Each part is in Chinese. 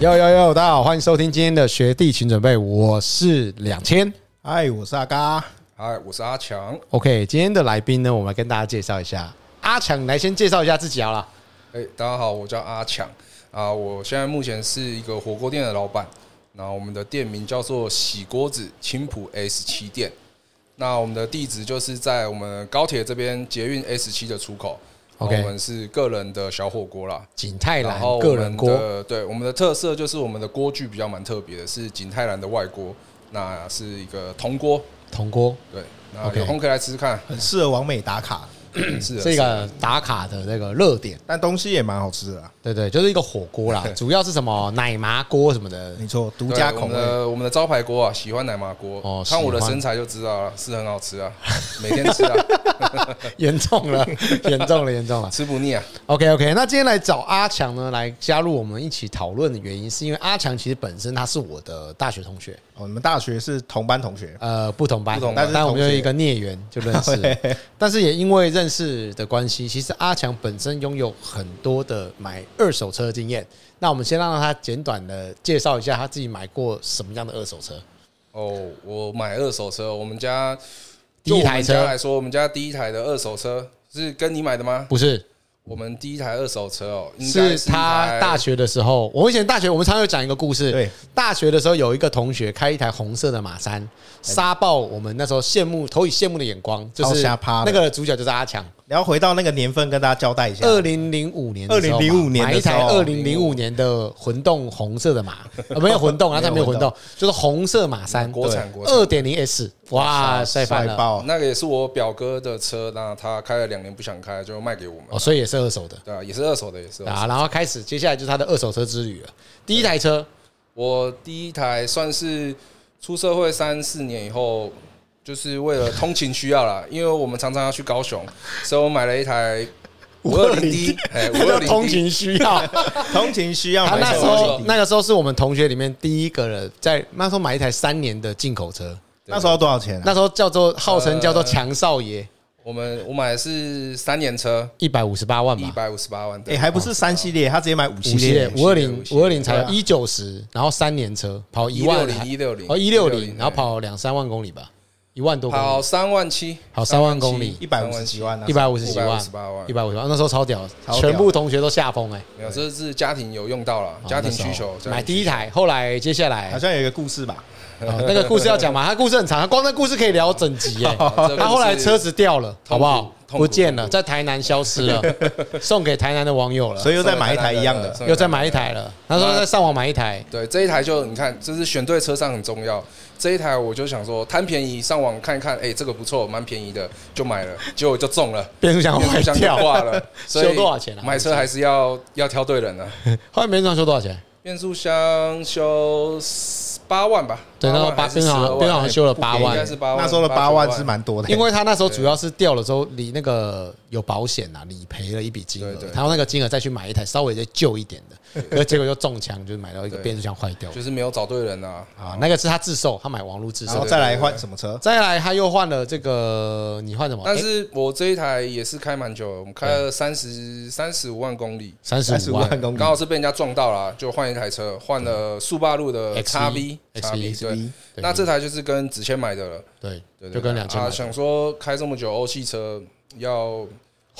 呦呦呦，大家好，欢迎收听今天的学弟请准备，我是两千，嗨，我是阿嘎，嗨，我是阿强。OK，今天的来宾呢，我们来跟大家介绍一下。阿强，来先介绍一下自己好了。哎，大家好，我叫阿强啊，我现在目前是一个火锅店的老板。那我们的店名叫做喜锅子青浦 S 七店。那我们的地址就是在我们高铁这边捷运 S 七的出口。OK，我们是个人的小火锅啦，景泰蓝个人锅。对，我们的特色就是我们的锅具比较蛮特别的，是景泰蓝的外锅，那是一个铜锅。铜锅，对，那有空可以来吃吃看，很适合完美打卡。是这个打卡的那个热点，但东西也蛮好吃的。对对，就是一个火锅啦，主要是什么？奶麻锅什么的，没错，独家口味。我们的招牌锅啊，喜欢奶麻锅。哦，看我的身材就知道了，是很好吃啊，每天吃啊。严重了，严重了，严重了，吃不腻啊。OK OK，那今天来找阿强呢，来加入我们一起讨论的原因，是因为阿强其实本身他是我的大学同学哦，你们大学是同班同学？呃，不同班，不同班，但我们有一个孽缘就认识，但是也因为认识的关系，其实阿强本身拥有很多的买二手车的经验。那我们先让他简短的介绍一下他自己买过什么样的二手车。哦，我买二手车，我们家。第一台车来说，我们家第一台的二手车是跟你买的吗？不是，我们第一台二手车哦，是他大学的时候。我以前大学，我们常常有讲一个故事。对，大学的时候有一个同学开一台红色的马三，杀爆我们那时候羡慕、投以羡慕的眼光，就是那个主角就是阿强。然后回到那个年份，跟大家交代一下：二零零五年，二零零五年买一台二零零五年的混动红色的马，没有混动啊，它没有混动，就是红色马三，国产国产二点零 S，哇，帅翻了！那个也是我表哥的车，那他开了两年不想开，就卖给我们。哦，所以也是二手的，对啊，也是二手的，也是啊。然后开始，接下来就是他的二手车之旅了。第一台车，我第一台算是出社会三四年以后。就是为了通勤需要啦，因为我们常常要去高雄，所以我买了一台五二零 D，哎，五二零通勤需要，通勤需要。他那时候那个时候是我们同学里面第一个人在那时候买一台三年的进口车，那时候多少钱？那时候叫做号称叫做强少爷。我们我买的是三年车，一百五十八万吧，一百五十八万。哎，还不是三系列，他直接买五系列，五二零五二零才一九十，然后三年车跑一万零一六零哦一六零，然后跑两三万公里吧。一万多公里，跑三万七，跑三万公里，一百五十几万，一百五十几万，一百五十万，那时候超屌，全部同学都吓疯哎！没有，这是家庭有用到了，家庭需求买第一台，后来接下来好像有一个故事吧？那个故事要讲嘛？他故事很长，他光那故事可以聊整集哎！他后来车子掉了，好不好？不见了，在台南消失了，送给台南的网友了，所以又再买一台一样的，又再买一台了。他说再上网买一台，对，这一台就你看，就是选对车上很重要。这一台我就想说贪便宜，上网看一看，哎，这个不错，蛮便宜的，就买了，结果就中了，变速箱坏掉了，修多少钱啊？买车还是要要挑对人啊。后来变速箱修多少钱？变速箱修八万吧。对，那时候八变速箱变速箱修了八万，应该是八万。那时候的八万是蛮多的，因为他那时候主要是掉了之后，理那个有保险啊，理赔了一笔金额，他用那个金额再去买一台稍微再旧一点的。可结果又中枪，就是买到一个变速箱坏掉，就是没有找对人啊！啊，那个是他自售，他买网络自售，然后再来换什么车？再来他又换了这个，你换什么？但是我这一台也是开蛮久，我们开了三十三十五万公里，三十五万。公里，刚好是被人家撞到了，就换一台车，换了速霸路的 XV，XV 对，那这台就是跟子谦买的了，对，就跟两千。啊，想说开这么久欧系车要。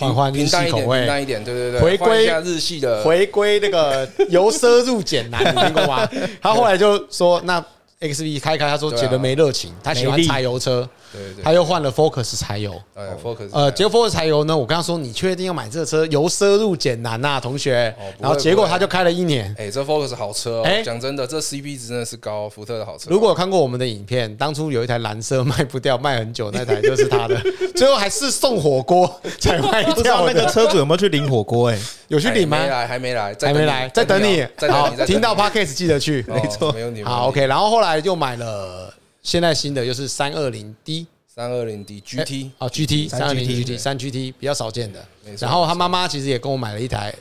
换换日系口味，平淡一点，对对对，回归日系的，回归那个由奢入俭难，你听过吗？他后来就说，那 XV 开开，他说觉得没热情，他喜欢柴油车。对对，他又换了 Focus 柴油，呃，Focus，呃，结果 Focus 柴油呢，我跟他说，你确定要买这个车？由奢入俭难呐，同学。然后结果他就开了一年。哎，这 Focus 好车哦，讲真的，这 CP 值真的是高，福特的好车。如果有看过我们的影片，当初有一台蓝色卖不掉，卖很久那台就是他的，最后还是送火锅才卖掉。那个车主有没有去领火锅？哎，有去领吗？没来，还没来，还没来，在等你。好，听到 Podcast 记得去，没错，没问题。好，OK。然后后来就买了，现在新的又是三二零 D。三二零 D GT 哦，GT 三二零 GT 三 GT 比较少见的。然后他妈妈其实也跟我买了一台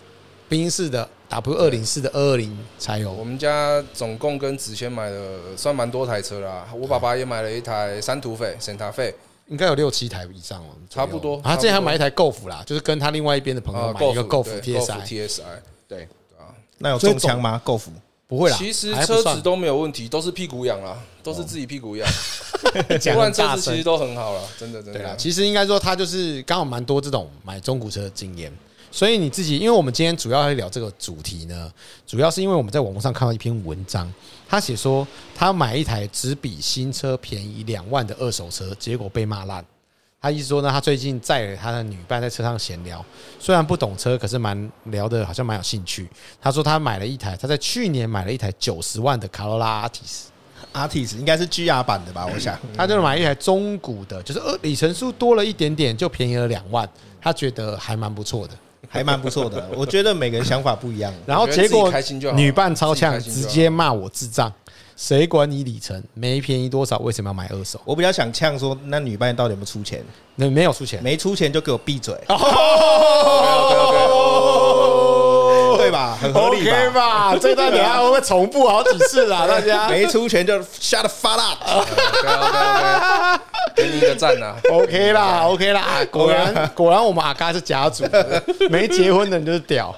宾士的 W 二零四的二二零柴油。我们家总共跟子谦买了算蛮多台车啦。我爸爸也买了一台三土匪，Santa Fe，应该有六七台以上了，差不多。他之前还买一台 Golf 啦，就是跟他另外一边的朋友买一个 Golf TSI。TSI 对啊，那有中枪吗？Golf 不会啦，其实车子都没有问题，都是屁股痒啦，都是自己屁股痒。不然车子其实都很好了，真的真的。其实应该说他就是刚好蛮多这种买中古车的经验，所以你自己，因为我们今天主要要聊这个主题呢，主要是因为我们在网络上看到一篇文章，他写说他买一台只比新车便宜两万的二手车，结果被骂烂。他意思说呢，他最近载了他的女伴在车上闲聊，虽然不懂车，可是蛮聊的，好像蛮有兴趣。他说他买了一台，他在去年买了一台九十万的卡罗拉 Altis，Altis 应该是 GR 版的吧？我想，他就买一台中古的，就是呃里程数多了一点点，就便宜了两万，他觉得还蛮不错的，还蛮不错的。我觉得每个人想法不一样，然后结果女伴超呛，直接骂我智障。谁管你里程没便宜多少？为什么要买二手？我比较想呛说，那女伴到底有没有出钱？那没有出钱，没出钱就给我闭嘴，对吧？很合理吧？这段等下会不会重复好几次啦？大家没出钱就 shut the fuck up，给你一个赞呐！OK 啦，OK 啦，果然果然我们阿嘎是家族，没结婚的人就是屌。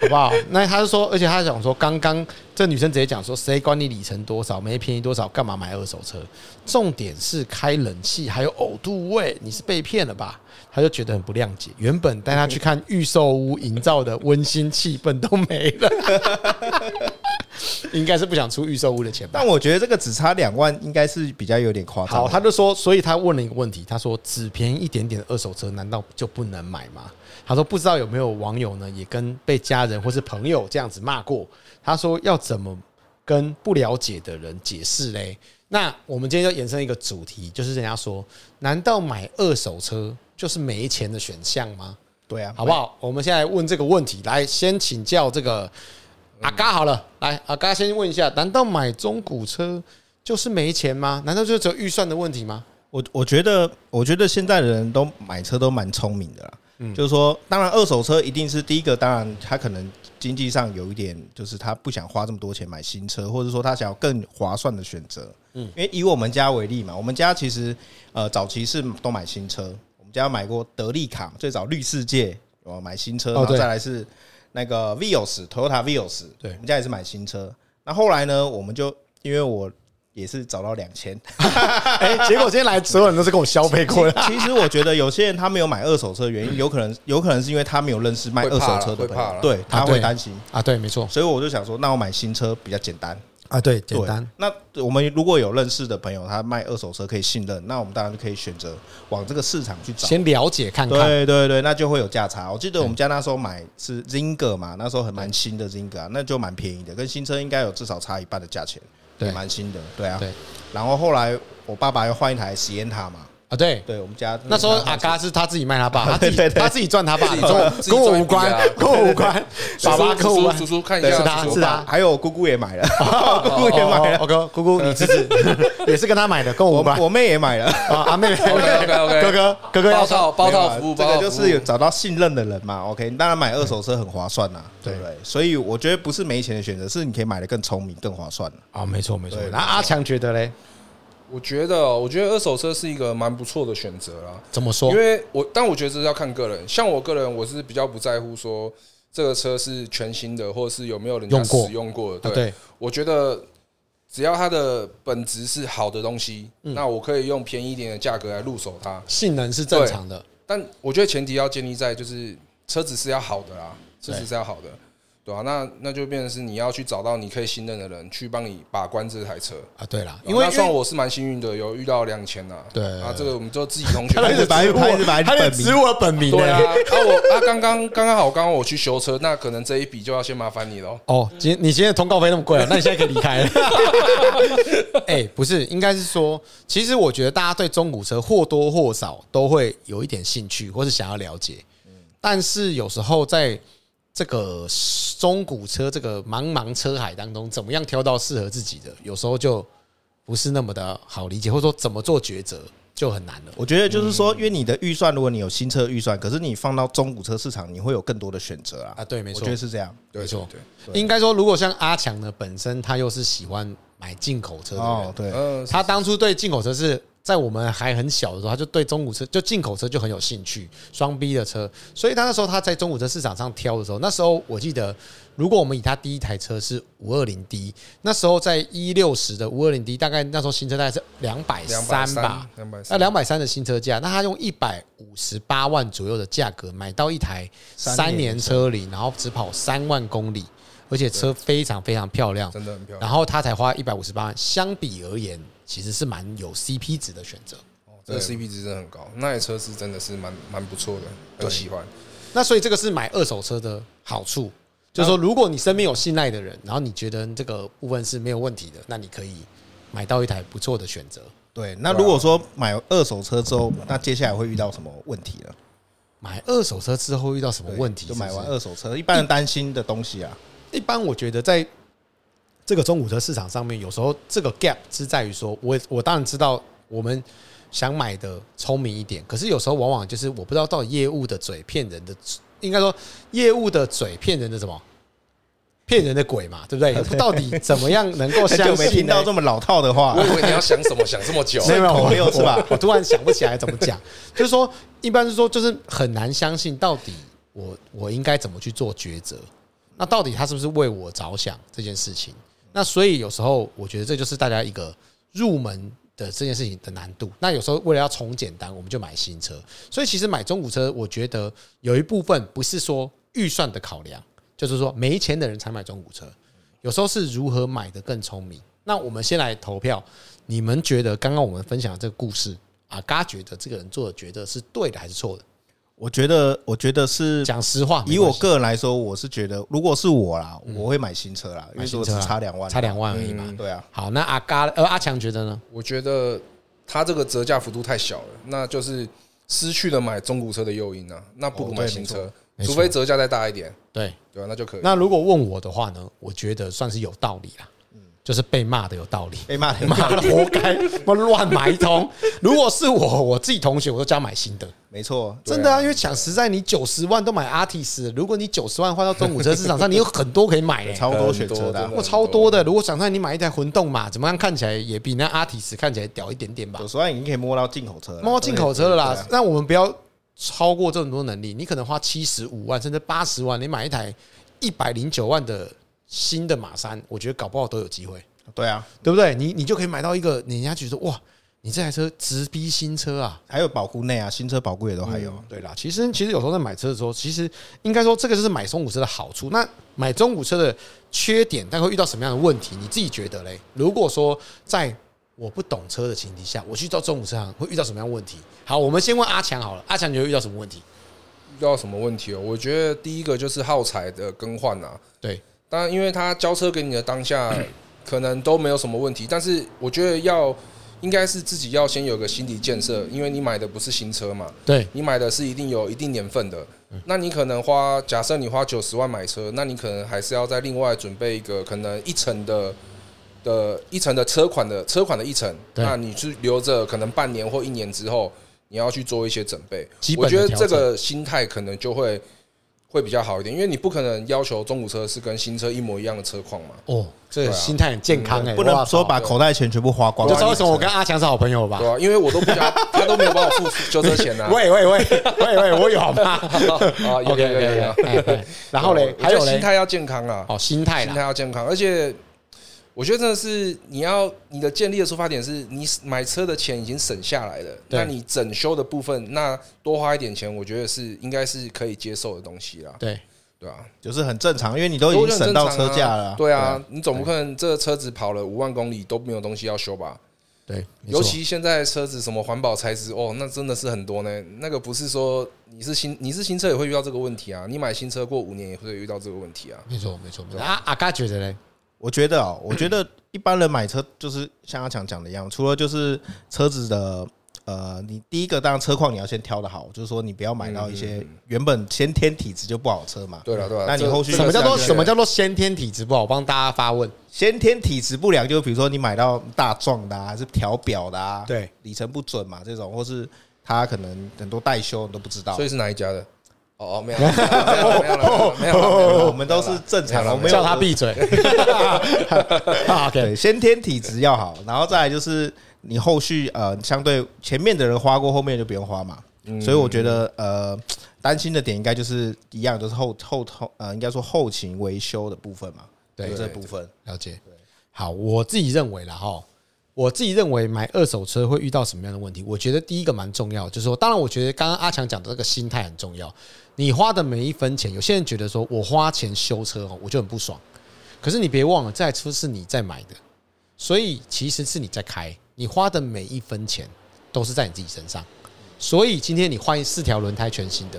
好不好？那他就说，而且他想说，刚刚这女生直接讲说，谁管你里程多少，没便宜多少，干嘛买二手车？重点是开冷气还有呕吐味，你是被骗了吧？他就觉得很不谅解。原本带他去看预售屋营造的温馨气氛都没了，应该是不想出预售屋的钱吧？但我觉得这个只差两万，应该是比较有点夸张。好，他就说，所以他问了一个问题，他说，只便宜一点点的二手车，难道就不能买吗？他说：“不知道有没有网友呢，也跟被家人或是朋友这样子骂过。他说要怎么跟不了解的人解释嘞？那我们今天就延伸一个主题，就是人家说，难道买二手车就是没钱的选项吗？对啊，好不好？我们现在问这个问题，来先请教这个阿嘎好了，来阿嘎先问一下，难道买中古车就是没钱吗？难道就只有预算的问题吗？我我觉得，我觉得现在的人都买车都蛮聪明的啦。”就是说，当然二手车一定是第一个，当然他可能经济上有一点，就是他不想花这么多钱买新车，或者说他想要更划算的选择。嗯，因为以我们家为例嘛，我们家其实呃早期是都买新车，我们家买过德利卡，最早绿世界哦买新车，然后再来是那个 Vios，Toyota Vios，对，我们家也是买新车。那后来呢，我们就因为我。也是找到两千，哎，结果今天来所有人都是跟我消费过的。其实我觉得有些人他没有买二手车的原因，有可能有可能是因为他没有认识卖二手车的朋友，对，他会担心啊，对，没错。所以我就想说，那我买新车比较简单啊，对，简单。那我们如果有认识的朋友，他卖二手车可以信任，那我们当然就可以选择往这个市场去找，先了解看看。对对对，那就会有价差。我记得我们家那时候买是 Zinger 嘛，那时候很蛮新的 Zinger，那就蛮便宜的，跟新车应该有至少差一半的价钱。对，蛮新的，对啊。对，然后后来我爸爸又换一台实验塔嘛。啊，对，对我们家那时候阿嘎是他自己卖他爸，他自己 他自己赚他爸，你说跟我无关，跟我无关。爸爸跟我叔叔看一下，是他是他，还有姑姑也买了，姑姑也买了。OK，姑姑你支持 也是跟他买的，跟我无关。我妹也买了啊，阿妹，OK OK，哥哥哥哥包套包套服务，这个就是有找到信任的人嘛。OK，当然买二手车很划算呐，对不对？所以我觉得不是没钱的选择，是你可以买的更聪明、更划算啊。没错没错。那阿强觉得嘞？我觉得，我觉得二手车是一个蛮不错的选择啦。怎么说？因为我，但我觉得这是要看个人。像我个人，我是比较不在乎说这个车是全新的，或者是有没有人家使用过的。对，我觉得只要它的本质是好的东西，那我可以用便宜一点的价格来入手它。性能是正常的，但我觉得前提要建立在就是车子是要好的啦，车子是要好的。对啊，那那就变成是你要去找到你可以信任的人去帮你把关这台车啊。对啦，因为那算我是蛮幸运的，有遇到两千呐。对啊，这个我们就自己同学，他一直白他一直白，他一直指我本名。对啊，啊我啊刚刚刚刚好，刚刚我去修车，那可能这一笔就要先麻烦你了。哦，今你今天通告费那么贵啊？那你现在可以离开了。哎，不是，应该是说，其实我觉得大家对中古车或多或少都会有一点兴趣，或是想要了解。但是有时候在这个中古车这个茫茫车海当中，怎么样挑到适合自己的，有时候就不是那么的好理解，或者说怎么做抉择就很难了。我觉得就是说，因为你的预算，如果你有新车预算，可是你放到中古车市场，你会有更多的选择啊。啊，对，没错，我觉得是这样，没错。对，应该说，如果像阿强呢，本身他又是喜欢买进口车的人，对，他当初对进口车是在我们还很小的时候，他就对中古车就进口车就很有兴趣，双 B 的车，所以他那时候他在中古车市场上挑的时候，那时候我记得，如果我们以他第一台车是五二零 D，那时候在一六十的五二零 D，大概那时候新车大概是两百三吧，那两百三的新车价，那他用一百五十八万左右的价格买到一台三年车龄，然后只跑三万公里，而且车非常非常漂亮，真的很漂亮，然后他才花一百五十八万，相比而言。其实是蛮有 CP 值的选择哦，这个 CP 值真的很高，那台车是真的是蛮蛮不错的，很喜欢。那所以这个是买二手车的好处，就是说如果你身边有信赖的人，然后你觉得这个部分是没有问题的，那你可以买到一台不错的选择。对，那如果说买二手车之后，那接下来会遇到什么问题呢？买二手车之后遇到什么问题？就买完二手车，一般人担心的东西啊，一般我觉得在。这个中古车市场上面，有时候这个 gap 是在于说，我我当然知道我们想买的聪明一点，可是有时候往往就是我不知道到底业务的嘴骗人的，应该说业务的嘴骗人的什么，骗人的鬼嘛，对不对？到底怎么样能够相信？没听到这么老套的话，我以为你要想什么想这么久，没有没有是吧？我突然想不起来怎么讲，就是说，一般是说，就是很难相信到底我我应该怎么去做抉择？那到底他是不是为我着想这件事情？那所以有时候我觉得这就是大家一个入门的这件事情的难度。那有时候为了要从简单，我们就买新车。所以其实买中古车，我觉得有一部分不是说预算的考量，就是说没钱的人才买中古车。有时候是如何买的更聪明。那我们先来投票，你们觉得刚刚我们分享的这个故事啊，嘎觉得这个人做的决策是对的还是错的？我觉得，我觉得是讲实话。以我个人来说，我是觉得，如果是我啦，我会买新车啦，因为说只差两万，差两万而已嘛。对啊。好，那阿嘎呃阿强觉得呢？我觉得他这个折价幅度太小了，那就是失去了买中古车的诱因啊。那不如买新车，除非折价再大一点。对对啊，那就可以。那如果问我的话呢？我觉得算是有道理啦。就是被骂的有道理，被骂的骂的活该，我乱买一通。如果是我，我自己同学，我都加买新的。没错，真的啊，因为讲实在，你九十万都买 Artis，如果你九十万花到中古车市场上，你有很多可以买，超多选择的，我超多的。如果想让你买一台混动嘛，怎么样看起来也比那 Artis 看起来屌一点点吧？九十万已经可以摸到进口车了，摸到进口车了啦。那我们不要超过这么多能力，你可能花七十五万甚至八十万，你买一台一百零九万的新的马三，我觉得搞不好都有机会。对啊，对不对？你你就可以买到一个，人家觉得哇，你这台车直逼新车啊，还有保固内啊，新车保固也都还有。对啦，其实其实有时候在买车的时候，其实应该说这个就是买中古车的好处。那买中古车的缺点，但会遇到什么样的问题？你自己觉得嘞？如果说在我不懂车的前提下，我去到中古车行会遇到什么样的问题？好，我们先问阿强好了，阿强你会遇到什么问题？遇到什么问题哦？我觉得第一个就是耗材的更换啊。对，当然因为他交车给你的当下。可能都没有什么问题，但是我觉得要应该是自己要先有个心理建设，因为你买的不是新车嘛，对，你买的是一定有一定年份的，那你可能花假设你花九十万买车，那你可能还是要再另外准备一个可能一层的的一层的车款的车款的一层，那你去留着可能半年或一年之后你要去做一些准备，我觉得这个心态可能就会。会比较好一点，因为你不可能要求中古车是跟新车一模一样的车况嘛。哦，这心态很健康哎，不能说把口袋钱全部花光。就知道为什么我跟阿强是好朋友吧？对啊，因为我都不想，他都没有帮我付修车钱啊。喂喂喂喂喂，我有好吗？啊，OK OK OK。然后嘞，还有心态要健康啊。哦，心态，心态要健康，而且。我觉得真的是你要你的建立的出发点是你买车的钱已经省下来了，那你整修的部分那多花一点钱，我觉得是应该是可以接受的东西啦。对对啊，就是很正常，因为你都已经省到车价了。对啊，你总不可能这个车子跑了五万公里都没有东西要修吧？对，尤其现在车子什么环保材质哦，那真的是很多呢。那个不是说你是新你是新车也会遇到这个问题啊，你买新车过五年也会遇到这个问题啊。没错没错没错。阿阿嘎觉得呢？我觉得啊，我觉得一般人买车就是像阿强讲的一样，除了就是车子的呃，你第一个当然车况你要先挑的好，就是说你不要买到一些原本先天体质就不好车嘛。对了对了，那你后续什么叫做什么叫做先天体质不好？我帮大家发问，先天体质不良，就比如说你买到大撞的啊，还是调表的啊，对，里程不准嘛这种，或是他可能很多代修你都不知道，所以是哪一家的？哦，没有，没有，没有，没有，我们都是正常的，我们叫他闭嘴。对，先天体质要好，然后再来就是你后续呃，相对前面的人花过，后面就不用花嘛。所以我觉得呃，担心的点应该就是一样，就是后后后呃，应该说后勤维修的部分嘛。对，这部分了解。好，我自己认为了哈。我自己认为买二手车会遇到什么样的问题？我觉得第一个蛮重要，就是说，当然，我觉得刚刚阿强讲的这个心态很重要。你花的每一分钱，有些人觉得说我花钱修车哦，我就很不爽。可是你别忘了，这台车是你在买的，所以其实是你在开，你花的每一分钱都是在你自己身上。所以今天你换四条轮胎全新的，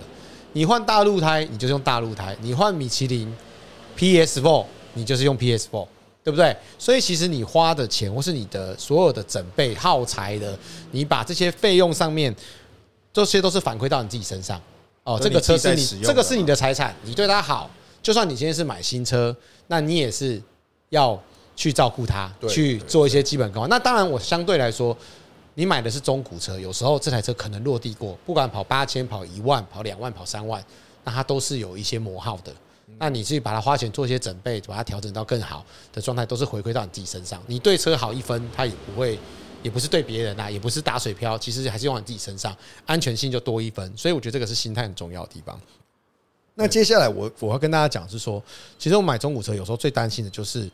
你换大陆胎，你就用大陆胎；你换米其林 PS4，你就是用 PS4。对不对？所以其实你花的钱，或是你的所有的整备耗材的，你把这些费用上面，这些都是反馈到你自己身上。哦，这个车是你，这个是你的财产，你对它好，就算你今天是买新车，那你也是要去照顾它，去做一些基本功。那当然，我相对来说，你买的是中古车，有时候这台车可能落地过，不管跑八千、跑一万、跑两万、跑三万，那它都是有一些磨耗的。那你去把它花钱做一些准备，把它调整到更好的状态，都是回馈到你自己身上。你对车好一分，它也不会，也不是对别人呐，也不是打水漂，其实还是用在自己身上，安全性就多一分。所以我觉得这个是心态很重要的地方。那接下来我我要跟大家讲是说，其实我买中古车有时候最担心的就是，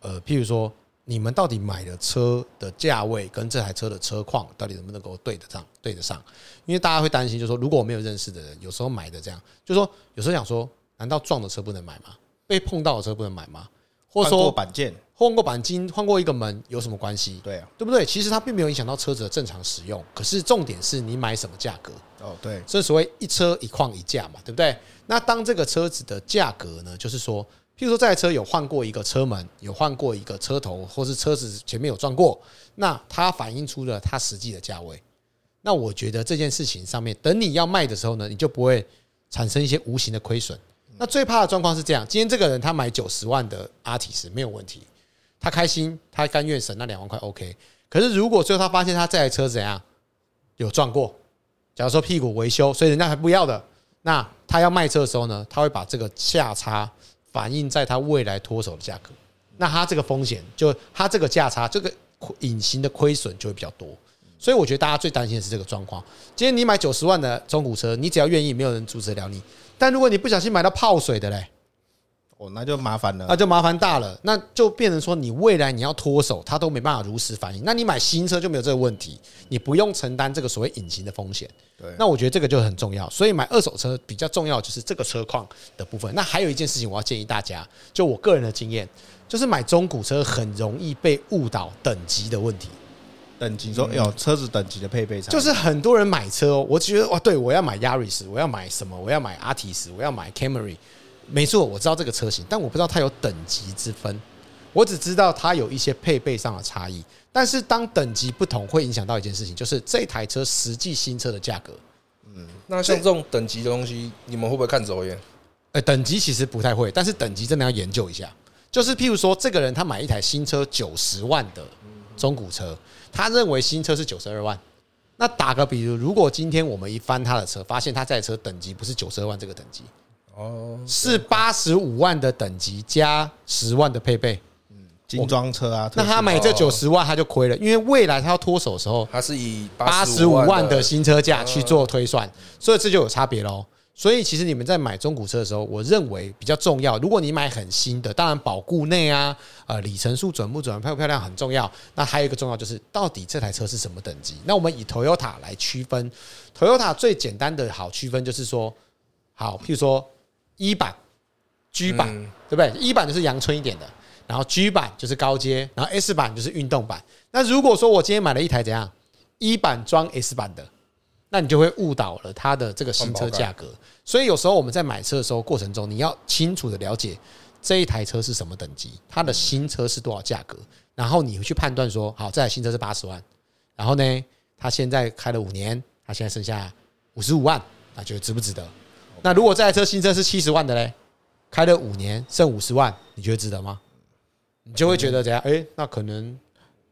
呃，譬如说你们到底买的车的价位跟这台车的车况到底能不能够对得上对得上？因为大家会担心，就是说如果我没有认识的人，有时候买的这样，就是说有时候想说。难道撞的车不能买吗？被碰到的车不能买吗？或者说板件、换过钣金、换过一个门有什么关系？对啊，对不对？其实它并没有影响到车子的正常使用。可是重点是你买什么价格哦？对，所以所谓一车一况一价嘛，对不对？那当这个车子的价格呢，就是说，譬如说这台车有换过一个车门，有换过一个车头，或是车子前面有撞过，那它反映出了它实际的价位。那我觉得这件事情上面，等你要卖的时候呢，你就不会产生一些无形的亏损。那最怕的状况是这样：今天这个人他买九十万的阿提斯没有问题，他开心，他甘愿省那两万块 OK。可是如果最后他发现他这台车怎样有撞过，假如说屁股维修，所以人家还不要的，那他要卖车的时候呢，他会把这个价差反映在他未来脱手的价格，那他这个风险就他这个价差这个隐形的亏损就会比较多。所以我觉得大家最担心的是这个状况。今天你买九十万的中古车，你只要愿意，没有人阻止了你。但如果你不小心买到泡水的嘞，哦，那就麻烦了，那就麻烦大了，那就变成说你未来你要脱手，它都没办法如实反应。那你买新车就没有这个问题，你不用承担这个所谓隐形的风险。对，那我觉得这个就很重要。所以买二手车比较重要就是这个车况的部分。那还有一件事情，我要建议大家，就我个人的经验，就是买中古车很容易被误导等级的问题。等级说有车子等级的配备差，就是很多人买车，我觉得哇，对我要买 Yaris，我要买什么？我要买 Altis，我要买 Camry，没错，我知道这个车型，但我不知道它有等级之分，我只知道它有一些配备上的差异。但是当等级不同，会影响到一件事情，就是这台车实际新车的价格。嗯，那像这种等级的东西，你们会不会看走眼？呃，等级其实不太会，但是等级真的要研究一下。就是譬如说，这个人他买一台新车九十万的中古车。他认为新车是九十二万，那打个比如，如果今天我们一翻他的车，发现他这台车等级不是九十二万这个等级，哦，是八十五万的等级加十万的配备，嗯，精装车啊，那他买这九十万他就亏了，因为未来他要脱手的时候，他是以八十五万的新车价去做推算，所以这就有差别喽。所以其实你们在买中古车的时候，我认为比较重要。如果你买很新的，当然保固内啊，呃，里程数准不准、漂不漂亮很重要。那还有一个重要就是，到底这台车是什么等级？那我们以 Toyota 来区分，Toyota 最简单的好区分就是说，好，譬如说 E 版、G 版，对不对？E 版就是阳春一点的，然后 G 版就是高阶，然后 S 版就是运动版。那如果说我今天买了一台怎样 E 版装 S 版的？那你就会误导了它的这个新车价格，所以有时候我们在买车的时候过程中，你要清楚的了解这一台车是什么等级，它的新车是多少价格，然后你会去判断说，好，这台新车是八十万，然后呢，它现在开了五年，它现在剩下五十五万，那觉得值不值得？那如果这台车新车是七十万的嘞，开了五年剩五十万，你觉得值得吗？你就会觉得怎样？诶，那可能。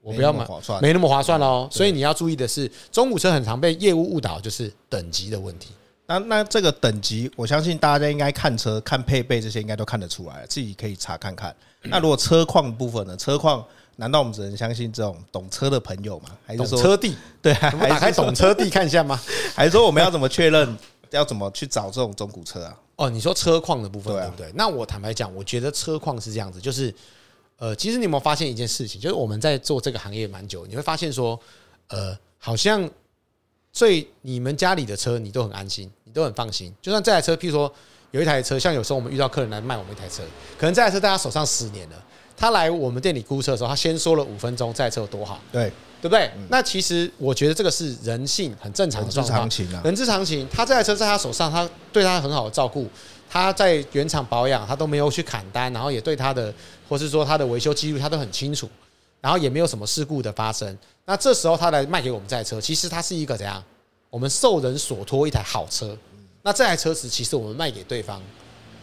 我不要买，没那么划算喽。所以你要注意的是，中古车很常被业务误导，就是等级的问题。那那这个等级，我相信大家应该看车、看配备这些，应该都看得出来，自己可以查看看。那如果车况部分呢？车况难道我们只能相信这种懂车的朋友吗？还是说车帝？对，我们打开懂车帝看一下吗？还是说我们要怎么确认？要怎么去找这种中古车啊？哦，你说车况的部分对不对？那我坦白讲，我觉得车况是这样子，就是呃，其实你有没有发现一件事情？就是我们在做这个行业蛮久，你会发现说，呃，好像最你们家里的车，你都很安心，你都很放心。就算这台车，譬如说。有一台车，像有时候我们遇到客人来卖我们一台车，可能这台车在他手上十年了，他来我们店里估车的时候，他先说了五分钟这台车有多好，对对不对？那其实我觉得这个是人性很正常的状况，人之常情。他这台车在他手上，他对他很好的照顾，他在原厂保养，他都没有去砍单，然后也对他的，或是说他的维修记录，他都很清楚，然后也没有什么事故的发生。那这时候他来卖给我们这台车，其实他是一个怎样？我们受人所托一台好车。那这台车子其实我们卖给对方，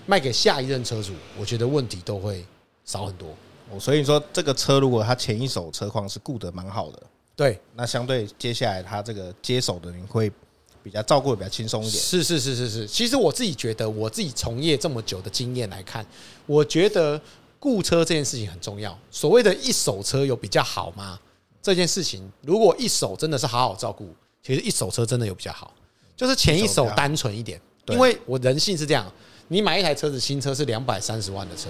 卖给下一任车主，我觉得问题都会少很多。哦，所以说这个车如果他前一手车况是顾得蛮好的，对，那相对接下来他这个接手的人会比较照顾的比较轻松一点。是是是是是，其实我自己觉得，我自己从业这么久的经验来看，我觉得雇车这件事情很重要。所谓的一手车有比较好吗？这件事情如果一手真的是好好照顾，其实一手车真的有比较好。就是前一手单纯一点，因为我人性是这样，你买一台车子新车是两百三十万的车，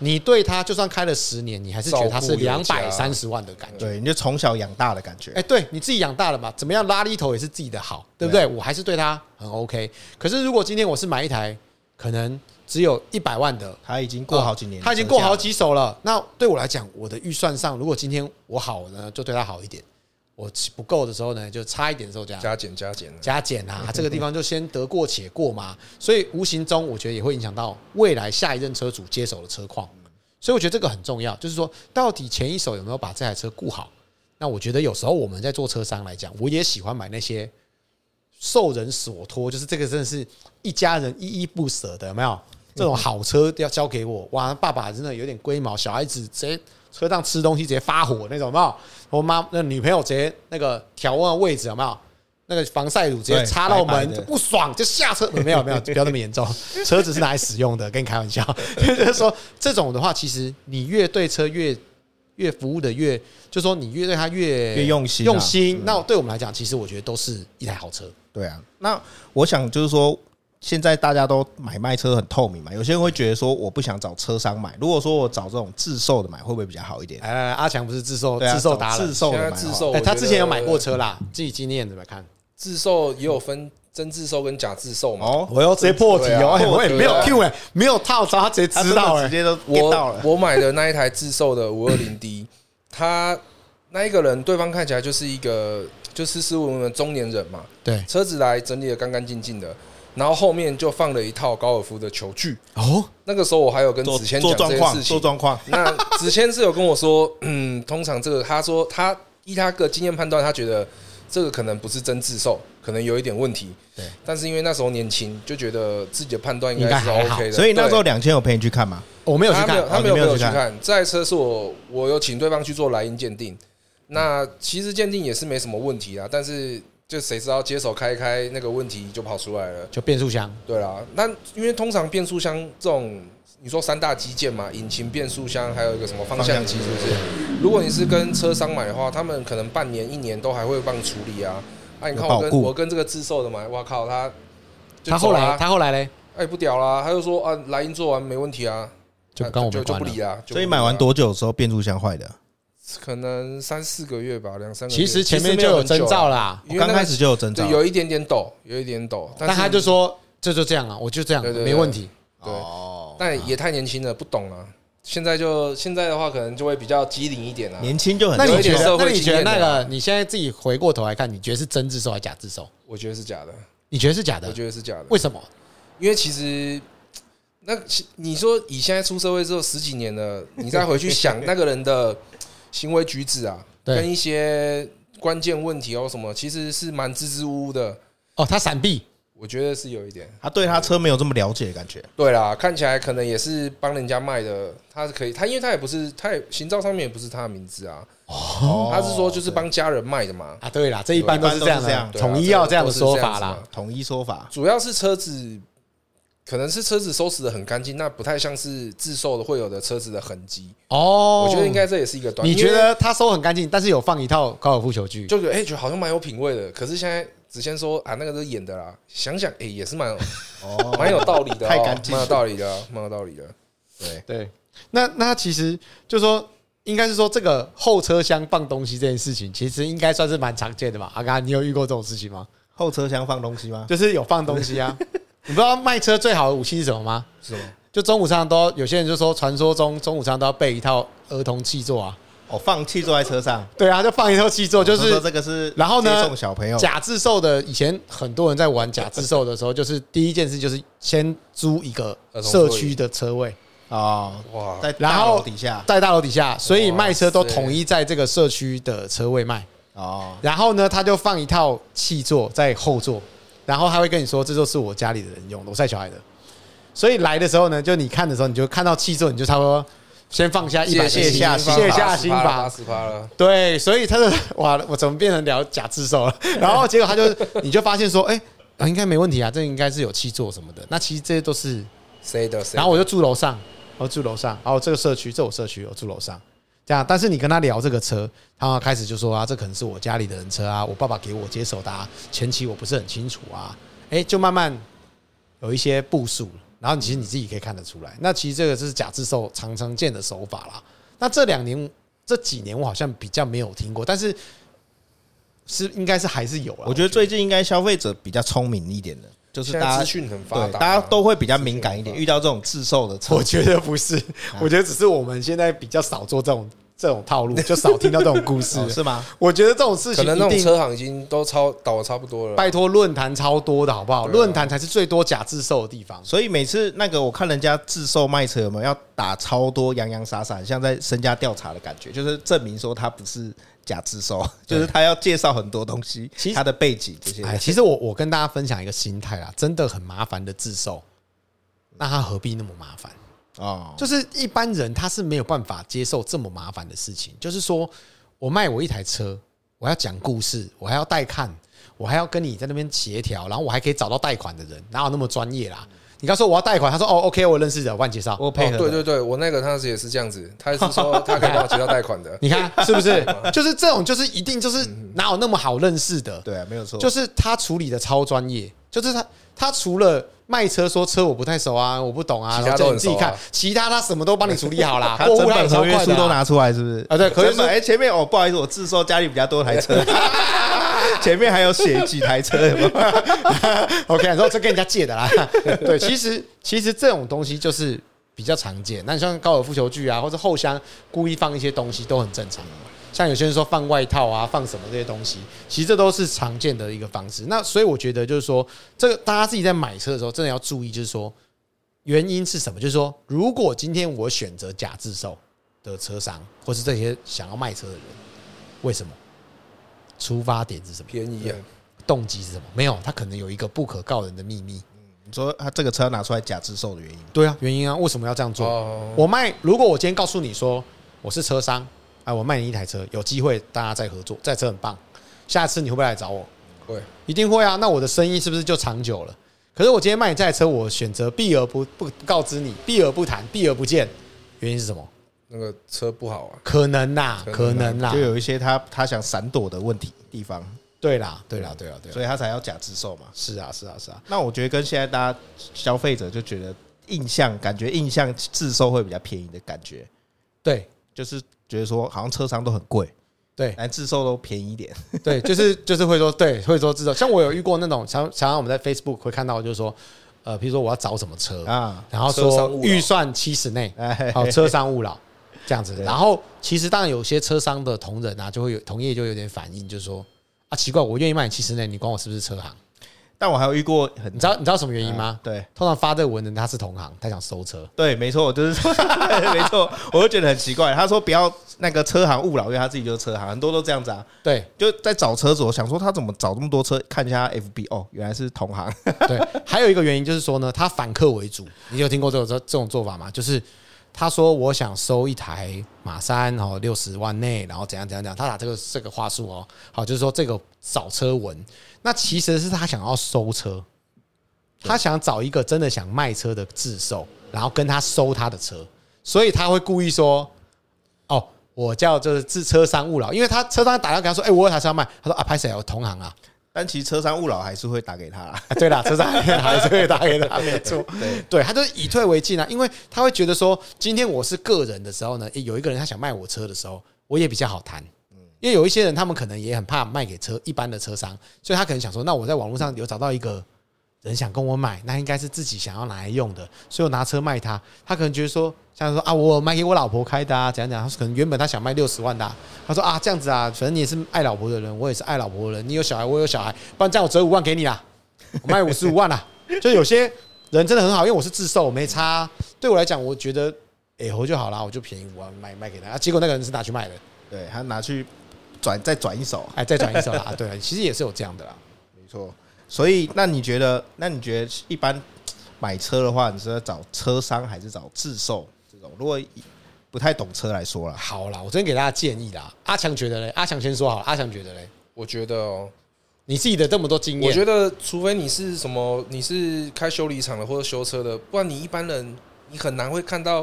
你对它就算开了十年，你还是觉得它是两百三十万的感觉。对，你就从小养大的感觉。哎，对你自己养大了嘛，怎么样拉力头也是自己的好，对不对？我还是对它很 OK。可是如果今天我是买一台可能只有一百万的，它已经过好几年，它已经过好几手了。那对我来讲，我的预算上，如果今天我好呢，就对它好一点。我不够的时候呢，就差一点的时候加加减加减加减啊，这个地方就先得过且过嘛，所以无形中我觉得也会影响到未来下一任车主接手的车况，所以我觉得这个很重要，就是说到底前一手有没有把这台车顾好？那我觉得有时候我们在做车商来讲，我也喜欢买那些受人所托，就是这个真的是一家人依依不舍的，有没有？这种好车要交给我，哇，爸爸真的有点龟毛，小孩子直接车上吃东西直接发火那种，有没有？我妈那女朋友直接那个调温位置有没有？那个防晒乳直接插到门就不爽就下车，没有没有，不要那么严重，车子是拿来使用的，跟你开玩笑。就是说这种的话，其实你越对车越越服务的越，就是说你越对它越越用心用心。那对我们来讲，其实我觉得都是一台好车。对啊，那我想就是说。现在大家都买卖车很透明嘛，有些人会觉得说我不想找车商买，如果说我找这种自售的买，会不会比较好一点？哎，阿强不是自售，自售达人，自售的自售，他之前有买过车啦，自己经验怎么看？自售也有分真自售跟假自售嘛。哦，我要直接破题哦，我也没有 Q 哎，没有套招，他直接知道，直接都到了。我买的那一台自售的五二零 D，他那一个人，对方看起来就是一个就斯斯文文的中年人嘛，对，车子来整理的干干净净的。然后后面就放了一套高尔夫的球具哦，那个时候我还有跟子谦讲这件事情，做状况。那子谦是有跟我说，嗯，通常这个他说他依他个经验判断，他觉得这个可能不是真自售，可能有一点问题。对，但是因为那时候年轻，就觉得自己的判断应该是 OK 的。所以那时候两千有陪你去看吗？我没有去看，他没有陪我去看。这台车是我我有请对方去做莱茵鉴定，那其实鉴定也是没什么问题啊，但是。就谁知道接手开一开那个问题就跑出来了，就变速箱。对啦，那因为通常变速箱这种，你说三大基建嘛，引擎、变速箱，还有一个什么方向机，是不是？如果你是跟车商买的话，他们可能半年、一年都还会帮你处理啊。啊，你看我跟我跟这个自售的买，我靠，他他后来他后来嘞，哎不屌啦，他就说啊，莱茵做完没问题啊，就跟我们就不理啊。所以买完多久的时候变速箱坏的？可能三四个月吧，两三个月。其实前面就有征兆啦，刚开始就有征兆，有一点点抖，有一点抖。但他就说这就这样啊，我就这样，没问题。对，但也太年轻了，不懂啊。现在就现在的话，可能就会比较机灵一点了。年轻就很。那你觉得？那你觉得那个？你现在自己回过头来看，你觉得是真自售还是假自售？我觉得是假的。你觉得是假的？我觉得是假的。为什么？因为其实那你说以现在出社会之后十几年了，你再回去想那个人的。行为举止啊，跟一些关键问题哦什么，其实是蛮支支吾吾的。哦，他闪避，我觉得是有一点。他对他车没有这么了解的感觉。对啦，看起来可能也是帮人家卖的。他是可以，他因为他也不是，他也行照上面也不是他的名字啊。哦，他是说就是帮家人卖的嘛。啊，对啦，这一般都是这样的，统一要这样的说法啦，统一说法。主要是车子可能是车子收拾的很干净，那不太像是自售的会有的车子的痕迹哦。我觉得应该这也是一个端倪。你觉得他收很干净，但是有放一套高尔夫球具，就觉得哎，觉得好像蛮有品味的。可是现在子先说啊，那个是演的啦。想想哎，也是蛮 哦，蛮有道理的，太干净，蛮有道理的，蛮有道理的。对对，那那其实就是说，应该是说这个后车厢放东西这件事情，其实应该算是蛮常见的吧？阿刚，你有遇过这种事情吗？后车厢放东西吗？就是有放东西啊。你不知道卖车最好的武器是什么吗？是什么？就中午上都有些人就说，传说中中午上都要备一套儿童汽座啊。哦，放气座在车上。对啊，就放一套汽座，就是说这个是。然后呢，送小朋友假自售的，以前很多人在玩假自售的时候，就是第一件事就是先租一个社区的车位啊，哇，在大楼底下，在大楼底下，所以卖车都统一在这个社区的车位卖哦。然后呢，他就放一套气座在后座。然后他会跟你说，这就是我家里的人用的，我晒小孩的。所以来的时候呢，就你看的时候，你就看到七座，你就差不多先放下一百，卸下卸下心防。对，所以他就哇，我怎么变成聊假自售了？然后结果他就，你就发现说，哎，应该没问题啊，这应该是有七座什么的。那其实这些都是谁的？然后我就住楼上，我住楼上，然后这个社区，这我社区，我住楼上。这样，但是你跟他聊这个车，他开始就说啊，这可能是我家里的人车啊，我爸爸给我接手的，啊，前期我不是很清楚啊，哎，就慢慢有一些步数，然后其实你自己可以看得出来，那其实这个就是假自售常常见的手法啦。那这两年这几年我好像比较没有听过，但是是应该是还是有啊。我觉得最近应该消费者比较聪明一点的。就是大家资讯很发达，大家都会比较敏感一点。遇到这种自售的车，我觉得不是，我觉得只是我们现在比较少做这种这种套路，就少听到这种故事，是吗？我觉得这种事情，可能那种车行已经都超倒的差不多了。拜托，论坛超多的好不好？论坛才是最多假自售的地方。所以每次那个我看人家自售卖车有没有要打超多洋洋洒洒，像在身家调查的感觉，就是证明说他不是。假自售就是他要介绍很多东西，其实他的背景这些。哎，其实我我跟大家分享一个心态啦，真的很麻烦的自售，那他何必那么麻烦哦？就是一般人他是没有办法接受这么麻烦的事情。就是说我卖我一台车，我要讲故事，我还要带看，我还要跟你在那边协调，然后我还可以找到贷款的人，哪有那么专业啦？你刚说我要贷款，他说哦，OK，我认识的，我帮你介绍，我配合。对对对，我那个当时也是这样子，他是说 他可以帮我介绍贷款的。你看是不是？就是这种，就是一定就是哪有那么好认识的？对啊，没有错。就是他处理的超专业，就是他他除了卖车说车我不太熟啊，我不懂啊，其他都你自己看，其他他什么都帮你处理好啦，他整本合约书都拿出来，是不是？啊，对，可以哎，前面哦，不好意思，我自售家里比较多台车。前面还有写几台车，OK，然后这跟人家借的啦。对，其实其实这种东西就是比较常见。那你像高尔夫球具啊，或者后箱故意放一些东西都很正常。像有些人说放外套啊，放什么这些东西，其实这都是常见的一个方式。那所以我觉得就是说，这个大家自己在买车的时候，真的要注意，就是说原因是什么？就是说，如果今天我选择假自售的车商，或是这些想要卖车的人，为什么？出发点是什么？便宜啊！动机是什么？没有，他可能有一个不可告人的秘密。你说他这个车拿出来假自售的原因？对啊，原因啊，为什么要这样做？我卖，如果我今天告诉你说我是车商，哎，我卖你一台车，有机会大家再合作，这车很棒，下次你会不会来找我？会，一定会啊！那我的生意是不是就长久了？可是我今天卖你这台车，我选择避而不不告知你，避而不谈，避而不见，原因是什么？那个车不好啊，可能呐，可能啦，就有一些他他想闪躲的问题地方。对啦，对啦，对啦，对，所以他才要假自售嘛。是啊，是啊，是啊。那我觉得跟现在大家消费者就觉得印象，感觉印象自售会比较便宜的感觉。对，就是觉得说好像车商都很贵，对，来自售都便宜一点。对，就是就是会说，对，会说自售。像我有遇过那种，常常常我们在 Facebook 会看到，就是说，呃，比如说我要找什么车啊，然后说预算七十内，好，车商勿扰。这样子，然后其实当然有些车商的同仁啊，就会有同业就有点反应，就是说啊，奇怪，我愿意卖你七十内，你管我是不是车行？但我还有遇过，你知道你知道什么原因吗？对，通常发这个文的他是同行，他想收车。对，没错，就是 没错，我就觉得很奇怪。他说不要那个车行误导，因为他自己就是车行，很多都这样子啊。对，就在找车子，我想说他怎么找这么多车？看一下 FB，哦，原来是同行。对，还有一个原因就是说呢，他反客为主。你有听过这种这这种做法吗？就是。他说：“我想收一台马三然后，六十万内，然后怎样怎样怎样。”他打这个这个话术哦，好，就是说这个找车文，那其实是他想要收车他想找一个真的想卖车的自售，然后跟他收他的车，所以他会故意说：“哦，我叫就是自车商勿扰。”因为他车商打电话给他说：“哎，我有台车要卖。”他说：“啊，拍谁？我同行啊。”但其实车商勿扰还是会打给他啦。对啦，车商 还是会打给他，没错。对，对他就是以退为进啊，因为他会觉得说，今天我是个人的时候呢，有一个人他想卖我车的时候，我也比较好谈。因为有一些人，他们可能也很怕卖给车一般的车商，所以他可能想说，那我在网络上有找到一个人想跟我买，那应该是自己想要拿来用的，所以我拿车卖他。他可能觉得说，像说啊，我买给我老婆开的啊，怎样怎样。他可能原本他想卖六十万的啊，他说啊，这样子啊，反正你也是爱老婆的人，我也是爱老婆的人，你有小孩，我有小孩，不然这样我折五万给你啦，我卖五十五万啦。就有些人真的很好，因为我是自售，我没差。对我来讲，我觉得哎，活就好啦，我就便宜五万卖卖给他。啊，结果那个人是拿去卖的，对他拿去。转再转一手，哎，再转一手啊！对，其实也是有这样的啦，没错。所以，那你觉得，那你觉得一般买车的话，你是要找车商还是找自售这种？如果不太懂车来说了，好啦，我这边给大家建议啦。阿强觉得嘞，阿强先说好了。阿强觉得嘞，我觉得哦，你自己的这么多经验，我觉得除非你是什么，你是开修理厂的或者修车的，不然你一般人你很难会看到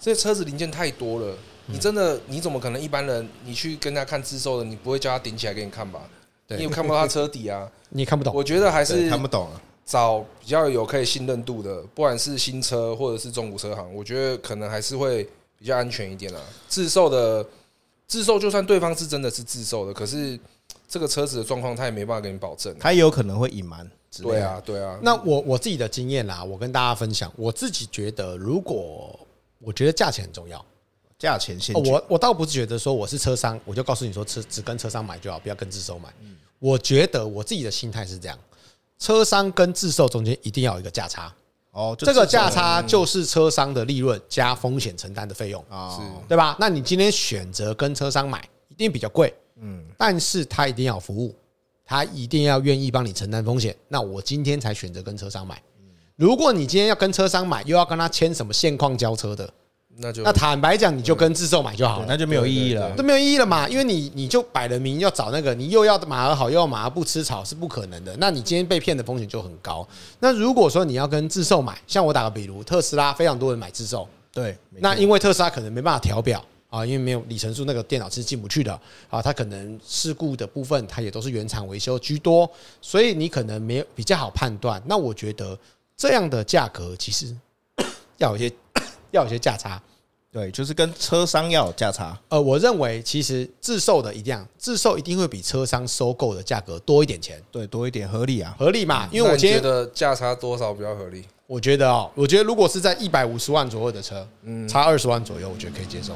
这些车子零件太多了。你真的你怎么可能一般人你去跟他看自售的，你不会叫他顶起来给你看吧？对，你也看不到他车底啊，你也看不懂。我觉得还是看不懂啊，找比较有可以信任度的，不管是新车或者是中古车行，我觉得可能还是会比较安全一点啦。自售的自售，就算对方是真的是自售的，可是这个车子的状况他也没办法给你保证，他也有可能会隐瞒。对啊，对啊。那我我自己的经验啦，我跟大家分享，我自己觉得，如果我觉得价钱很重要。价钱先，我我倒不是觉得说我是车商，我就告诉你说车只跟车商买就好，不要跟自售买。我觉得我自己的心态是这样，车商跟自售中间一定要有一个价差。哦，这个价差就是车商的利润加风险承担的费用啊，是对吧？那你今天选择跟车商买，一定比较贵，嗯，但是他一定要服务，他一定要愿意帮你承担风险。那我今天才选择跟车商买。如果你今天要跟车商买，又要跟他签什么现况交车的。那就那坦白讲，你就跟自售买就好了，那就没有意义了，都没有意义了嘛。因为你你就摆了明要找那个，你又要马儿好，又要马儿不吃草，是不可能的。那你今天被骗的风险就很高。那如果说你要跟自售买，像我打个比如，特斯拉非常多人买自售，对，那因为特斯拉可能没办法调表啊，因为没有里程数，那个电脑是进不去的啊，它可能事故的部分它也都是原厂维修居多，所以你可能没有比较好判断。那我觉得这样的价格其实 要有些要有些价差。对，就是跟车商要有价差。呃，我认为其实自售的一样，自售一定会比车商收购的价格多一点钱。对，多一点合理啊，合理嘛。因为我觉得价差多少比较合理？我觉得哦，我觉得如果是在一百五十万左右的车，嗯，差二十万左右，我觉得可以接受。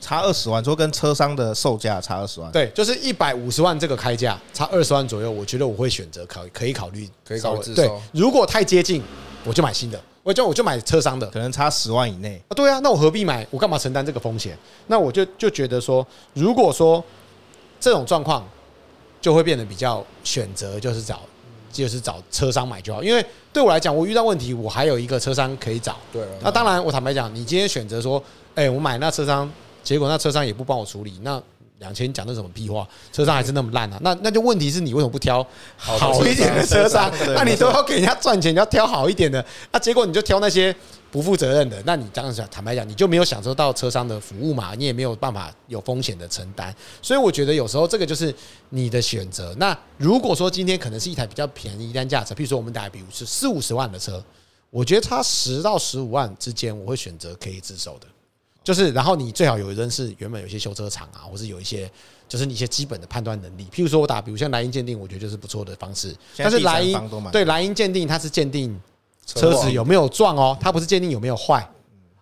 差二十万，说跟车商的售价差二十万，对，就是一百五十万这个开价差二十万左右，我觉得我会选择考可以考虑，可以考虑自售。如果太接近，我就买新的。我就我就买车商的，可能差十万以内啊。对啊，那我何必买？我干嘛承担这个风险？那我就就觉得说，如果说这种状况，就会变得比较选择就是找就是找车商买就好。因为对我来讲，我遇到问题，我还有一个车商可以找。对。那当然，我坦白讲，你今天选择说，哎，我买那车商，结果那车商也不帮我处理，那。两千讲的什么屁话？车商还是那么烂啊？那那就问题是你为什么不挑好一点的车商？那你都要给人家赚钱，你要挑好一点的，那结果你就挑那些不负责任的。那你这样讲，坦白讲，你就没有享受到车商的服务嘛？你也没有办法有风险的承担。所以我觉得有时候这个就是你的选择。那如果说今天可能是一台比较便宜单价车，譬如说我们打比如是四五十万的车，我觉得差十到十五万之间，我会选择可以自售的。就是，然后你最好有人是原本有一些修车厂啊，或是有一些就是你一些基本的判断能力。譬如说我打，比如像莱茵鉴定，我觉得就是不错的方式。但是莱茵对莱茵鉴定，它是鉴定车子有没有撞哦，它不是鉴定有没有坏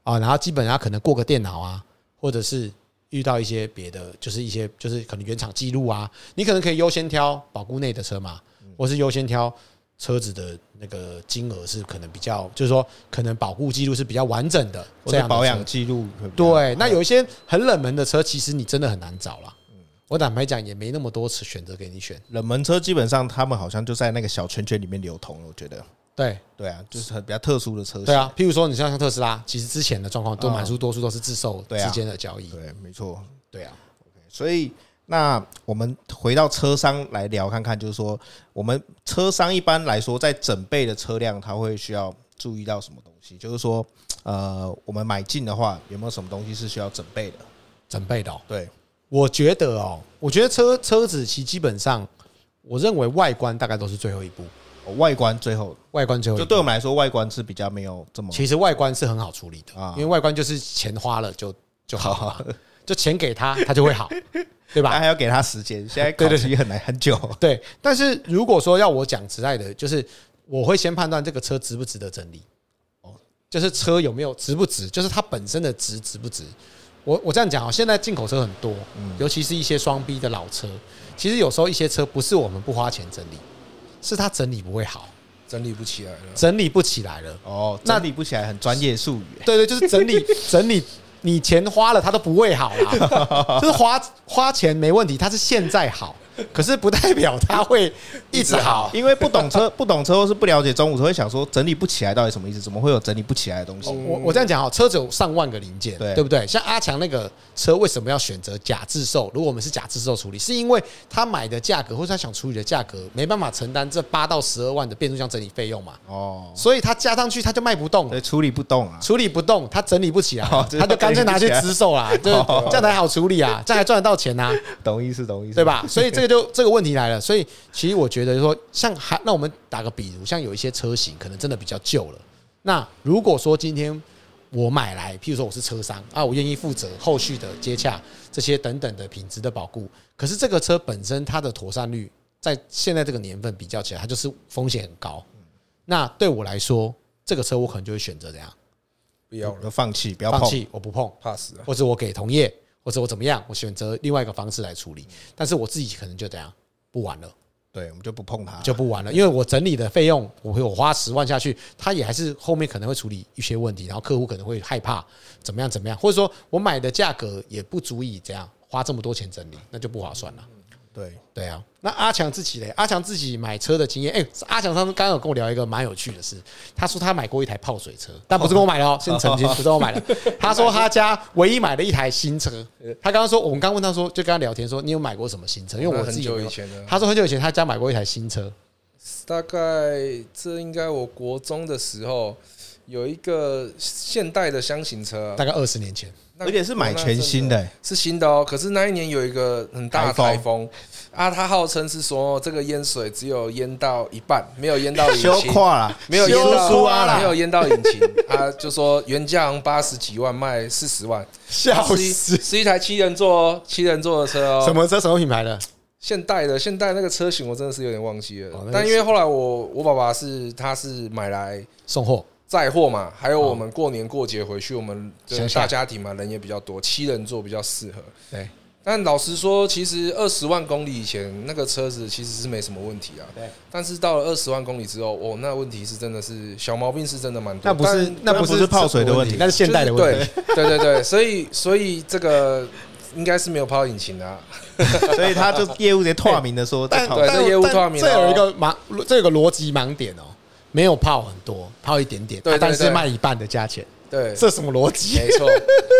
啊。然后基本上可能过个电脑啊，或者是遇到一些别的，就是一些就是可能原厂记录啊，你可能可以优先挑保固内的车嘛，或是优先挑。车子的那个金额是可能比较，就是说可能保护记录是比较完整的，这样保养记录。对，那有一些很冷门的车，其实你真的很难找了。我坦白讲，也没那么多次选择给你选。冷门车基本上他们好像就在那个小圈圈里面流通了，我觉得。对对啊，就是很比较特殊的车型。对啊，譬如说你像像特斯拉，其实之前的状况都满数多数都是自售之间的交易。对，没错。对啊。所以那我们回到车商来聊看看，就是说，我们车商一般来说，在整备的车辆，他会需要注意到什么东西？就是说，呃，我们买进的话，有没有什么东西是需要整备的？整备的、哦，对，我觉得哦，我觉得车车子其基本上，我认为外观大概都是最后一步。外观最后，外观最后，就对我们来说，外观是比较没有这么。其实外观是很好处理的啊，因为外观就是钱花了就就好，就钱给他，他就会好，对吧？还要给他时间，现在考期很难很久。对，但是如果说要我讲实在的，就是我会先判断这个车值不值得整理。哦，就是车有没有值不值，就是它本身的值值不值。我我这样讲啊，现在进口车很多，尤其是一些双 B 的老车，其实有时候一些车不是我们不花钱整理。是它整理不会好，整理不起来了，整理不起来了。哦，整理不起来很专业术语。对对，就是整理 整理，你钱花了，他都不会好啦。就是花花钱没问题，他是现在好。可是不代表它会一直好，因为不懂车、不懂车或是不了解中古车，会想说整理不起来到底什么意思？怎么会有整理不起来的东西？我我这样讲哈，车子有上万个零件，对对不对？像阿强那个车，为什么要选择假自售？如果我们是假自售处理，是因为他买的价格或者他想处理的价格没办法承担这八到十二万的变速箱整理费用嘛？哦，所以他加上去他就卖不动，对，处理不动啊，处理不动，他整理不起来，他就干脆拿去自售啦，就这样才好处理啊，这样还赚得到钱呐，懂意思，懂意思，对吧？所以这个就这个问题来了，所以其实我觉得说，像还那我们打个比如，像有一些车型可能真的比较旧了。那如果说今天我买来，譬如说我是车商啊，我愿意负责后续的接洽这些等等的品质的保固。可是这个车本身它的妥善率，在现在这个年份比较起来，它就是风险很高。那对我来说，这个车我可能就会选择怎样？不要了，放弃，不要碰，放弃，我不碰，怕死，或者我给同业，或者我怎么样，我选择另外一个方式来处理。但是我自己可能就这样。不玩了，对，我们就不碰它，就不玩了。因为我整理的费用，我会我花十万下去，他也还是后面可能会处理一些问题，然后客户可能会害怕怎么样怎么样，或者说我买的价格也不足以这样花这么多钱整理，那就不划算了。对对啊，那阿强自己嘞？阿强自己买车的经验，哎，阿强他们刚刚有跟我聊一个蛮有趣的事，他说他买过一台泡水车，但不是跟我买的哦，是曾经，不是我买的。他说他家唯一买的一台新车，他刚刚说，我们刚问他说，就跟他聊天说，你有买过什么新车？因为我自己有，他说很久以前他家买过一台新车，大概这应该我国中的时候有一个现代的箱型车，大概二十年前。而且是买全新的，是新的哦。可是那一年有一个很大的台风啊，他号称是说这个淹水只有淹到一半，没有淹到引擎，没有淹到，没有淹到引擎。他就说原价八十几万卖四十万，笑死！是一台七人座哦，七人座的车哦。什么车？什么品牌的？现代的，现代那个车型我真的是有点忘记了。但因为后来我我爸爸是他是买来送货。载货嘛，还有我们过年过节回去，我们大家庭嘛，人也比较多，七人座比较适合。对，但老实说，其实二十万公里以前那个车子其实是没什么问题啊。对，但是到了二十万公里之后，哦，那问题是真的是小毛病是真的蛮多。那不是那不是泡水的问题，那是现代的问题。对对对，所以所以这个应该是没有泡引擎的啊。所以他就业务直接透明的说，对，这业务透明。这有一个盲，这有个逻辑盲点哦。没有泡很多，泡一点点，对，但是卖一半的价钱，对，这什么逻辑？没错，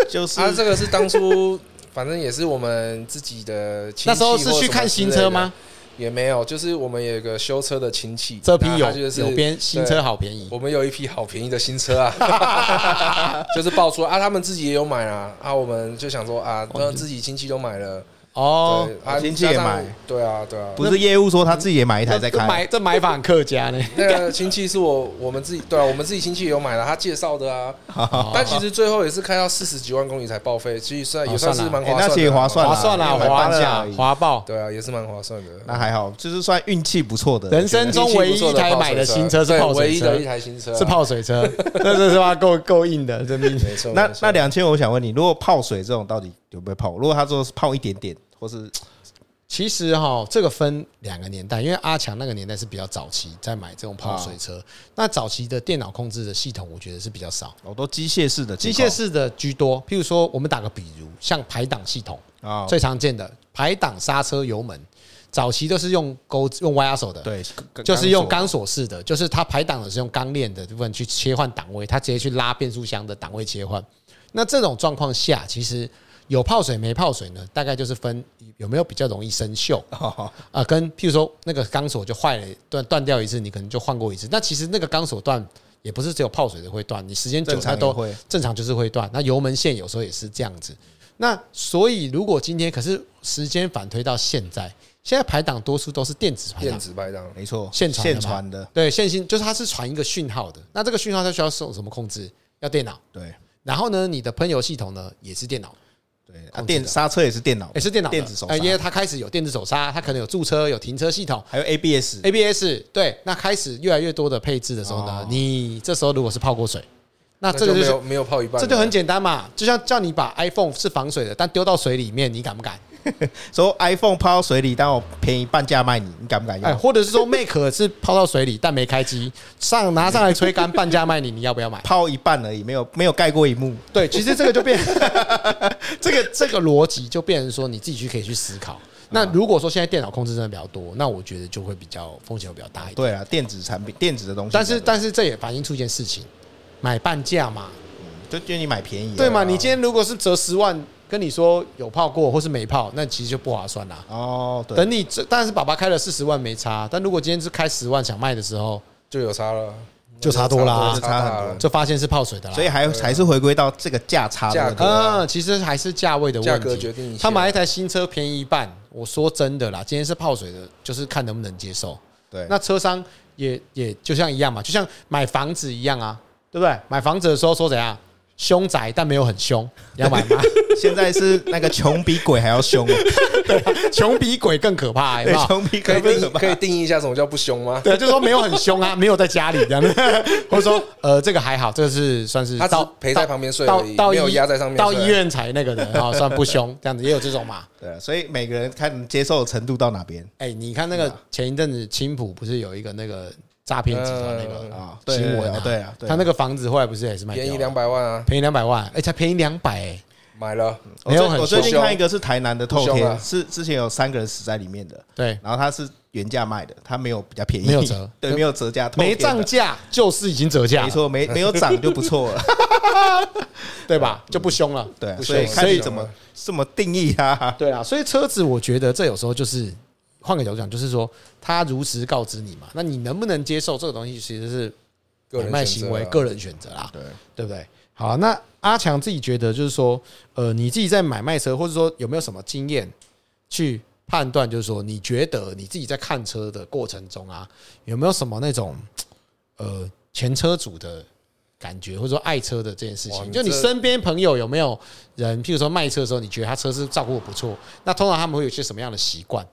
就是他这个是当初，反正也是我们自己的亲戚。那时候是去看新车吗？也没有，就是我们有一个修车的亲戚，这批有？有边新车好便宜，我们有一批好便宜的新车啊，就是爆出啊，他们自己也有买啊，啊，我们就想说啊，那自己亲戚都买了。哦，亲戚也买，对啊，对啊，不是业务说他自己也买一台在开，买这买法很客家呢。那个 亲戚是我我们自己，对啊，我们自己亲戚也有买了，他介绍的啊。但其实最后也是开到四十几万公里才报废，其实算也算是蛮划算，那也划算，划算啊，划了，划爆，对啊，也是蛮划算的。那还好，就是算运气不错的。人生中唯一一台买的新车是泡水车，唯一的一台新车是泡水车，这是是吧？够够硬的，真的。没错。那那两千，我想问你，如果泡水这种到底有没有泡？如果他说是泡一点点，或是。其实哈，这个分两个年代，因为阿强那个年代是比较早期在买这种泡水车。那早期的电脑控制的系统，我觉得是比较少，好多机械式的，机械式的居多。譬如说，我们打个比如，像排档系统啊，最常见的排档、刹车、油门，早期都是用钩用歪压手的，对，就是用钢索式的，就是它排档的是用钢链的部分去切换档位，它直接去拉变速箱的档位切换。那这种状况下，其实。有泡水没泡水呢？大概就是分有没有比较容易生锈啊，跟譬如说那个钢索就坏了，断断掉一次，你可能就换过一次。那其实那个钢索断也不是只有泡水的会断，你时间久它都会正常就是会断。那油门线有时候也是这样子。那所以如果今天可是时间反推到现在，现在排档多数都是电子排档，电子排档没错，线传线传的，对线性就是它是传一个讯号的。那这个讯号它需要受什么控制？要电脑对。然后呢，你的喷油系统呢也是电脑，对，啊，电刹车也是电脑，也是电脑电子手刹，因为它开始有电子手刹，它可能有驻车、有停车系统，还有 ABS，ABS，对，那开始越来越多的配置的时候呢，你这时候如果是泡过水，那这个就没有没有泡一半，这就很简单嘛，就像叫你把 iPhone 是防水的，但丢到水里面，你敢不敢？说 iPhone 泡到水里，但我便宜半价卖你，你敢不敢用？或者是说 Mac 是泡到水里，但没开机，上拿上来吹干，半价卖你，你要不要买？泡一半而已，没有没有盖过一幕。对，其实这个就变，这个这个逻辑就变成说你自己去可以去思考。那如果说现在电脑控制真的比较多，那我觉得就会比较风险会比较大一点。对啊，电子产品、电子的东西，但是但是这也反映出一件事情，买半价嘛，就建议你买便宜。对嘛？你今天如果是折十万。跟你说有泡过或是没泡，那其实就不划算啦。哦，对。等你这，但是爸爸开了四十万没差，但如果今天是开十万想卖的时候，就有差了，就差多啦，就差很多，就发现是泡水的啦。所以还还是回归到这个价差的问题。嗯，其实还是价位的问题。他买一台新车便宜一半，我说真的啦，今天是泡水的，就是看能不能接受。对，那车商也也就像一样嘛，就像买房子一样啊，对不对？买房子的时候说怎样？凶宅但没有很凶，你要买吗？现在是那个穷比鬼还要凶，对，穷比鬼更可怕，有没有？穷比鬼更可怕，可以定义一下什么叫不凶吗？对，就是说没有很凶啊，没有在家里这样，或者说呃，这个还好，这个是算是他到陪在旁边睡而已，到没有压在上面，到医院才那个的啊，算不凶，这样子也有这种嘛？对，所以每个人看接受的程度到哪边？哎，你看那个前一阵子青浦不是有一个那个。诈骗集团那个啊新闻啊，对啊，他那个房子后来不是也是卖便宜两百万啊，便宜两百万，哎，才便宜两百，哎，买了。没有，我最近看一个是台南的透天，是之前有三个人死在里面的，对，然后他是原价卖的，他没有比较便宜，没有折，对，没有折价，没涨价就是已经折价，没错，没没有涨就不错了，对吧？就不凶了，对，所以所以怎么这么定义它？对啊，所以车子我觉得这有时候就是。换个角度讲，就是说他如实告知你嘛，那你能不能接受这个东西，其实是买卖行为个人选择啦，对对不对？好，那阿强自己觉得就是说，呃，你自己在买卖车，或者说有没有什么经验去判断，就是说你觉得你自己在看车的过程中啊，有没有什么那种呃前车主的感觉，或者说爱车的这件事情？就你身边朋友有没有人，譬如说卖车的时候，你觉得他车是照顾的不错，那通常他们会有些什么样的习惯？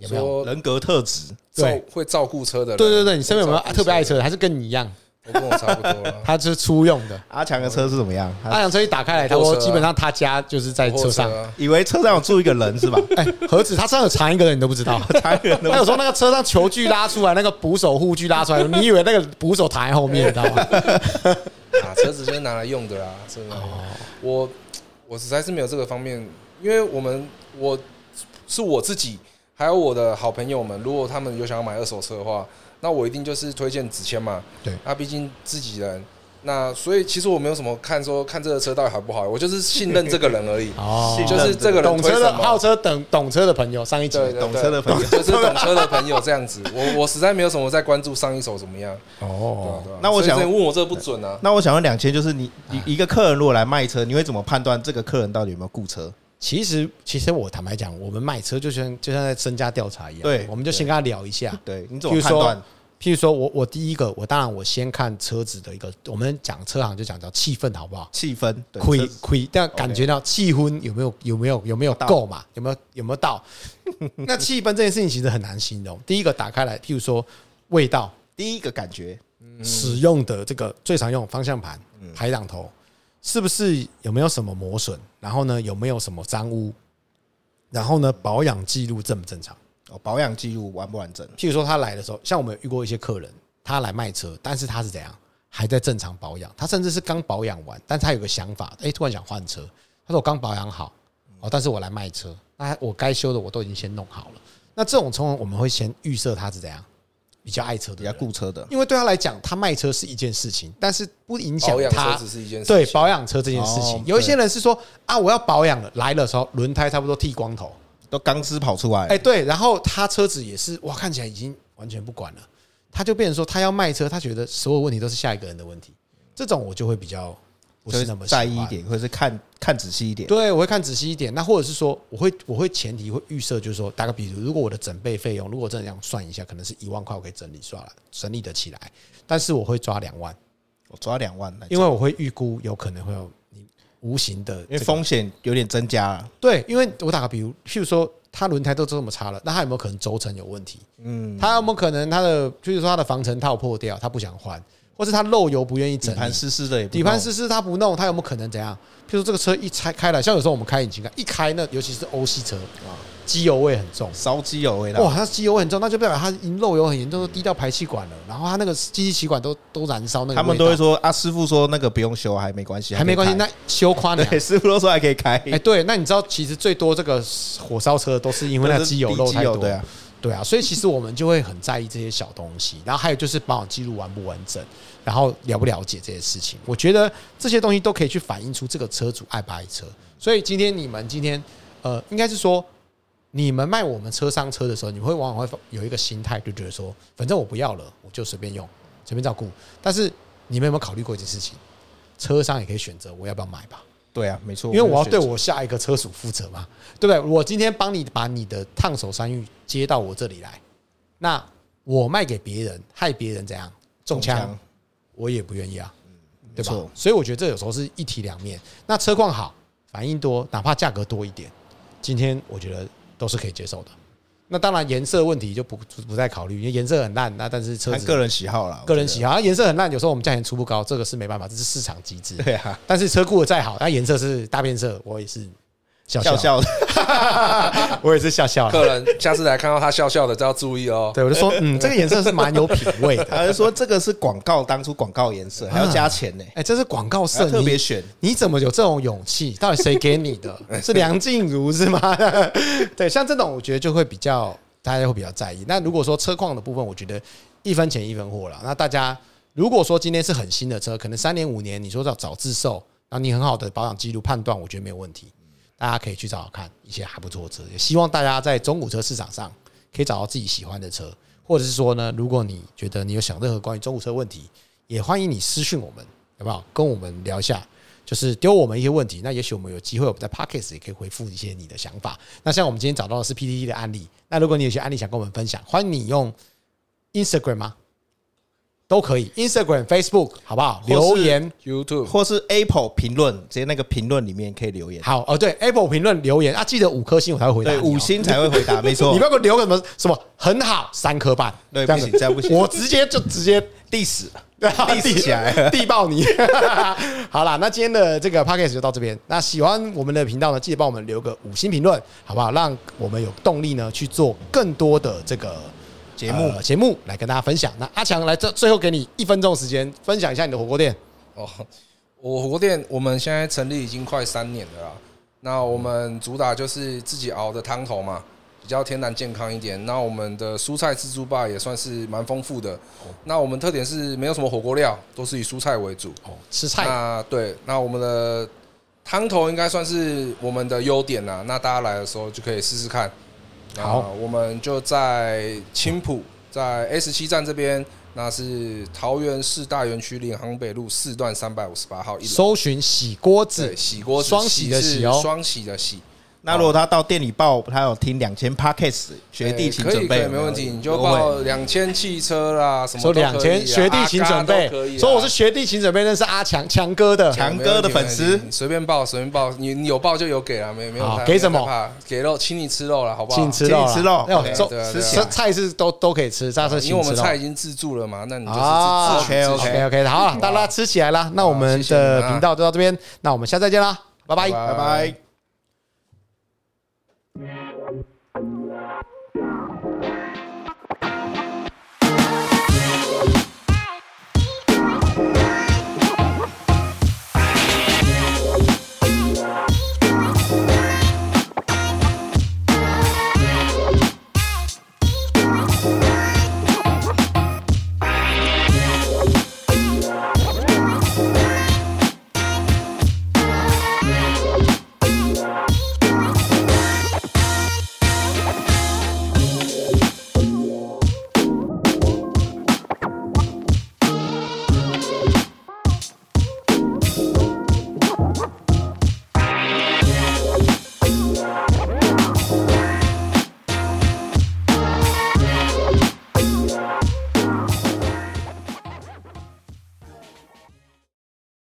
有没有人格特质？对，会照顾车的人。对对对，你身边有没有特别爱车的？还是跟你一样？我跟我差不多了。他是初用的。阿强的车是怎么样？阿强车一打开来，他说基本上他家就是在车上，以为车上有住一个人是吧？哎，何止他车上有藏一个人你都不知道，藏一个人。他有时候那个车上球具拉出来，那个捕手护具拉出来，你以为那个捕手躺在后面，你知道吗？啊，车子就是拿来用的啦，真的。我我实在是没有这个方面，因为我们我是我自己。还有我的好朋友们，如果他们有想要买二手车的话，那我一定就是推荐子谦嘛。对，那毕竟自己人，那所以其实我没有什么看说看这个车到底好不好，我就是信任这个人而已。哦，就是这个人懂车的好车等懂车的朋友，上一集懂车的朋友就是懂车的朋友这样子。我我实在没有什么在关注上一手怎么样。哦，那我想问我这个不准啊。那我想问两千，就是你你一个客人如果来卖车，你会怎么判断这个客人到底有没有雇车？其实，其实我坦白讲，我们卖车就像就像在身家调查一样。对，我们就先跟他聊一下。对，你怎么判断？譬如说我我第一个，我当然我先看车子的一个，我们讲车行就讲叫气氛好不好？气氛，亏亏，但感觉到气氛有没有有没有有没有够嘛？有没有有没有到？那气氛这件事情其实很难形容。第一个打开来，譬如说味道，第一个感觉，使用的这个最常用方向盘、排挡头。是不是有没有什么磨损？然后呢，有没有什么脏污？然后呢，保养记录正不正常？哦，保养记录完不完整？譬如说他来的时候，像我们遇过一些客人，他来卖车，但是他是怎样？还在正常保养，他甚至是刚保养完，但是他有个想法，哎，突然想换车。他说我刚保养好，哦，但是我来卖车，那我该修的我都已经先弄好了。那这种情况我们会先预设他是怎样？比较爱车的，比较顾车的，因为对他来讲，他卖车是一件事情，但是不影响他车子是一件事对保养车这件事情。有一些人是说啊，我要保养了，来的时候轮胎差不多剃光头，都钢丝跑出来，哎，对，然后他车子也是哇，看起来已经完全不管了，他就变成说他要卖车，他觉得所有问题都是下一个人的问题，这种我就会比较。不是那么在意一点，或者是看看仔细一点。对，我会看仔细一点。那或者是说，我会我会前提会预设，就是说，打个比如，如果我的整备费用，如果真的这样算一下，可能是一万块，我可以整理算了，整理得起来。但是我会抓两万，我抓两万，因为我会预估有可能会有你无形的，因为风险有点增加了。对，因为我打个比如，譬如说，它轮胎都这么差了，那它有没有可能轴承有问题？嗯，它有没有可能它的，譬如说它的防尘套破掉，它不想换？或是他漏油不愿意整，底盘湿湿的，底盘湿湿他不弄，他有没有可能怎样？譬如说这个车一拆开了，像有时候我们开引擎盖一开，那尤其是欧系车啊，机油味很重，烧机油味。哇，它机油味很重，那就代表它已经漏油很严重，都滴到排气管了。然后它那个机器气管都都燃烧。那个他们都会说啊，师傅说那个不用修，还没关系，还没关系。那修夸你，师傅都说还可以开。哎，对，那你知道其实最多这个火烧车都是因为那机油漏太多，对啊，对啊。所以其实我们就会很在意这些小东西。然后还有就是保养记录完不完整。然后了不了解这些事情，我觉得这些东西都可以去反映出这个车主爱不爱车。所以今天你们今天呃，应该是说你们卖我们车商车的时候，你会往往会有一个心态，就觉得说，反正我不要了，我就随便用，随便照顾。但是你们有没有考虑过一件事情？车商也可以选择我要不要买吧？对啊，没错，因为我要对我下一个车主负责嘛，对不对？我今天帮你把你的烫手山芋接到我这里来，那我卖给别人，害别人怎样中枪？我也不愿意啊，对吧？所以我觉得这有时候是一体两面。那车况好，反应多，哪怕价格多一点，今天我觉得都是可以接受的。那当然颜色问题就不不再考虑，因为颜色很烂。那但是车子个人喜好啦，个人喜好。颜色很烂，有时候我们价钱出不高，这个是没办法，这是市场机制。对啊。但是车库的再好，那颜色是大变色，我也是。笑笑的，我也是笑笑。客人下次来看到他笑笑的，就要注意哦。对，我就说，嗯，这个颜色是蛮有品味的。他就说这个是广告，当初广告颜色还要加钱呢。哎，这是广告色，特别选。你怎么有这种勇气？到底谁给你的？是梁静茹是吗？对，像这种我觉得就会比较大家会比较在意。那如果说车况的部分，我觉得一分钱一分货了。那大家如果说今天是很新的车，可能三年五年，你说要找自售，然后你很好的保养记录判断，我觉得没有问题。大家可以去找找看一些还不错的车，也希望大家在中古车市场上可以找到自己喜欢的车，或者是说呢，如果你觉得你有想任何关于中古车问题，也欢迎你私讯我们，好不好？跟我们聊一下，就是丢我们一些问题，那也许我们有机会，我们在 Podcast 也可以回复一些你的想法。那像我们今天找到的是 PTT 的案例，那如果你有些案例想跟我们分享，欢迎你用 Instagram 吗？都可以，Instagram、Facebook，好不好？留言 YouTube 或是 Apple 评论，直接那个评论里面可以留言。好哦，对，Apple 评论留言啊，记得五颗星我才会回答。对，五星才会回答，没错。你不要给我留个什么什么很好三颗半，对，不行，这样不行。我直接就直接 diss，对，diss 起来，地爆你。好啦，那今天的这个 podcast 就到这边。那喜欢我们的频道呢，记得帮我们留个五星评论，好不好？让我们有动力呢去做更多的这个。节目节目来跟大家分享。那阿强来这最后给你一分钟时间，分享一下你的火锅店。哦，我火锅店我们现在成立已经快三年了啦。那我们主打就是自己熬的汤头嘛，比较天然健康一点。那我们的蔬菜自助吧也算是蛮丰富的。那我们特点是没有什么火锅料，都是以蔬菜为主。哦，吃菜。那对，那我们的汤头应该算是我们的优点啦。那大家来的时候就可以试试看。好，我们就在青浦，在 S 七站这边，那是桃园市大园区领航北路四段三百五十八号一楼。搜寻洗锅子，洗锅子，双喜的喜哦，双喜的洗。那如果他到店里报，他有听两千 Podcast 学弟请准备，可以没问题，你就报两千汽车啦，什么说两千学弟请准备，说我是学弟请准备，那是阿强强哥的。强哥的粉丝，随便报随便报，你你有报就有给了，没没有给什么？给肉，请你吃肉了，好不好？请吃肉，吃肉，吃菜是都都可以吃，但是因为我们菜已经自助了嘛，那你就是 OK OK OK，好，大家吃起来啦，那我们的频道就到这边，那我们下次再见啦，拜拜，拜拜。